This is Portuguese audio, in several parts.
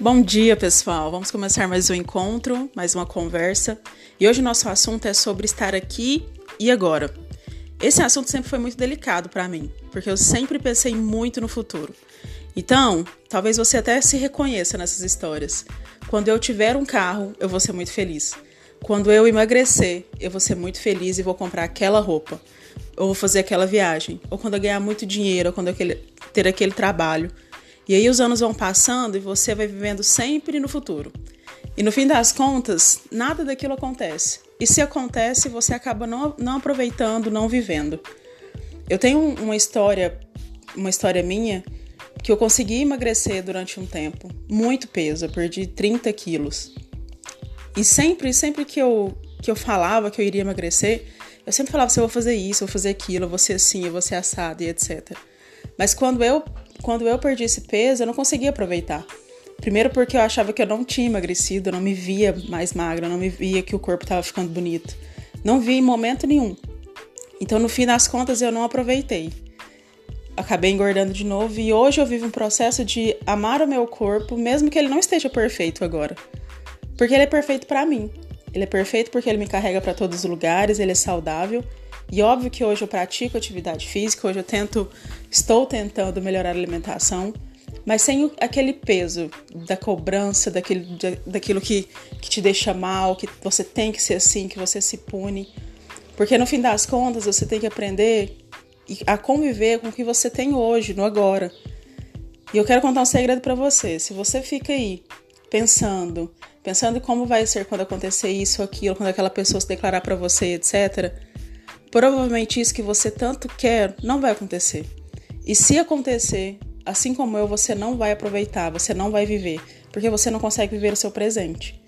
Bom dia, pessoal. Vamos começar mais um encontro, mais uma conversa. E hoje o nosso assunto é sobre estar aqui e agora. Esse assunto sempre foi muito delicado para mim, porque eu sempre pensei muito no futuro. Então, talvez você até se reconheça nessas histórias. Quando eu tiver um carro, eu vou ser muito feliz. Quando eu emagrecer, eu vou ser muito feliz e vou comprar aquela roupa. Ou vou fazer aquela viagem. Ou quando eu ganhar muito dinheiro, ou quando eu ter aquele trabalho. E aí os anos vão passando e você vai vivendo sempre no futuro. E no fim das contas, nada daquilo acontece. E se acontece, você acaba não, não aproveitando, não vivendo. Eu tenho uma história, uma história minha, que eu consegui emagrecer durante um tempo. Muito peso, eu perdi 30 quilos. E sempre, sempre que eu, que eu falava que eu iria emagrecer, eu sempre falava assim, eu vou fazer isso, eu vou fazer aquilo, eu vou ser assim, eu vou ser assado e etc. Mas quando eu quando eu perdi esse peso, eu não conseguia aproveitar. Primeiro porque eu achava que eu não tinha emagrecido, eu não me via mais magra, eu não me via que o corpo estava ficando bonito. Não vi em momento nenhum. Então, no fim das contas, eu não aproveitei. Acabei engordando de novo e hoje eu vivo um processo de amar o meu corpo, mesmo que ele não esteja perfeito agora. Porque ele é perfeito para mim. Ele é perfeito porque ele me carrega para todos os lugares, ele é saudável e óbvio que hoje eu pratico atividade física, hoje eu tento, estou tentando melhorar a alimentação, mas sem aquele peso da cobrança, daquele, daquilo que, que te deixa mal, que você tem que ser assim, que você se pune. Porque no fim das contas você tem que aprender a conviver com o que você tem hoje, no agora. E eu quero contar um segredo para você. Se você fica aí pensando, pensando como vai ser quando acontecer isso, aquilo, quando aquela pessoa se declarar para você, etc provavelmente isso que você tanto quer não vai acontecer. E se acontecer, assim como eu, você não vai aproveitar, você não vai viver, porque você não consegue viver o seu presente.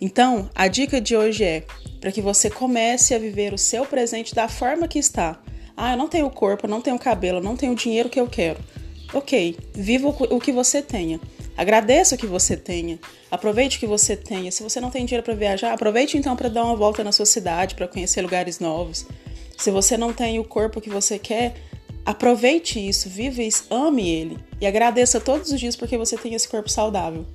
Então, a dica de hoje é para que você comece a viver o seu presente da forma que está. Ah, eu não tenho corpo, não tenho cabelo, não tenho o dinheiro que eu quero. Ok, viva o que você tenha. Agradeça o que você tenha. Aproveite o que você tenha. Se você não tem dinheiro para viajar, aproveite então para dar uma volta na sua cidade, para conhecer lugares novos. Se você não tem o corpo que você quer, aproveite isso, vive isso, ame ele e agradeça todos os dias porque você tem esse corpo saudável.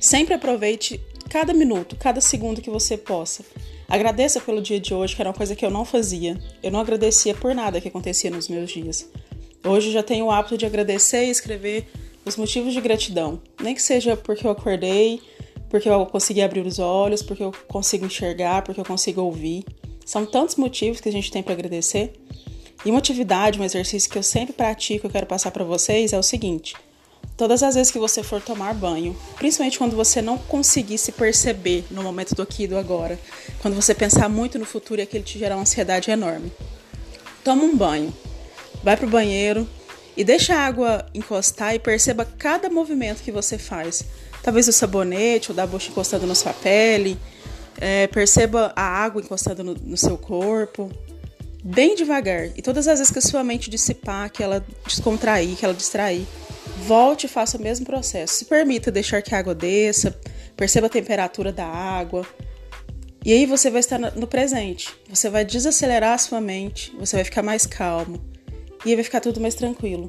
Sempre aproveite cada minuto, cada segundo que você possa. Agradeça pelo dia de hoje, que era uma coisa que eu não fazia. Eu não agradecia por nada que acontecia nos meus dias. Hoje já tenho o hábito de agradecer e escrever os motivos de gratidão. Nem que seja porque eu acordei, porque eu consegui abrir os olhos, porque eu consigo enxergar, porque eu consigo ouvir. São tantos motivos que a gente tem para agradecer. E uma atividade, um exercício que eu sempre pratico, eu quero passar para vocês é o seguinte: todas as vezes que você for tomar banho, principalmente quando você não conseguir se perceber no momento do aqui e do agora, quando você pensar muito no futuro e aquilo te gerar uma ansiedade enorme, toma um banho, vai pro banheiro e deixa a água encostar e perceba cada movimento que você faz. Talvez o sabonete ou da bucha encostando na sua pele, é, perceba a água encostada no, no seu corpo, bem devagar. E todas as vezes que a sua mente dissipar, que ela descontrair, que ela distrair, volte e faça o mesmo processo. Se permita deixar que a água desça, perceba a temperatura da água. E aí você vai estar no presente. Você vai desacelerar a sua mente, você vai ficar mais calmo. E aí vai ficar tudo mais tranquilo.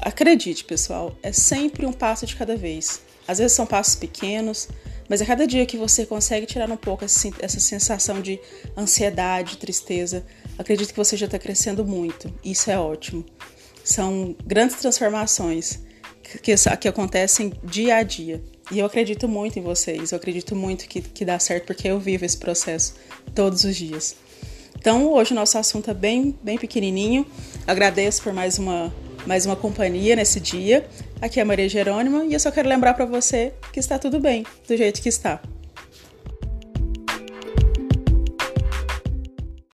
Acredite, pessoal, é sempre um passo de cada vez. Às vezes são passos pequenos, mas a cada dia que você consegue tirar um pouco essa sensação de ansiedade, tristeza, acredito que você já está crescendo muito. Isso é ótimo. São grandes transformações que, que acontecem dia a dia. E eu acredito muito em vocês, eu acredito muito que, que dá certo, porque eu vivo esse processo todos os dias. Então, hoje o nosso assunto é bem, bem pequenininho. Agradeço por mais uma, mais uma companhia nesse dia. Aqui é a Maria Jerônima e eu só quero lembrar para você que está tudo bem, do jeito que está.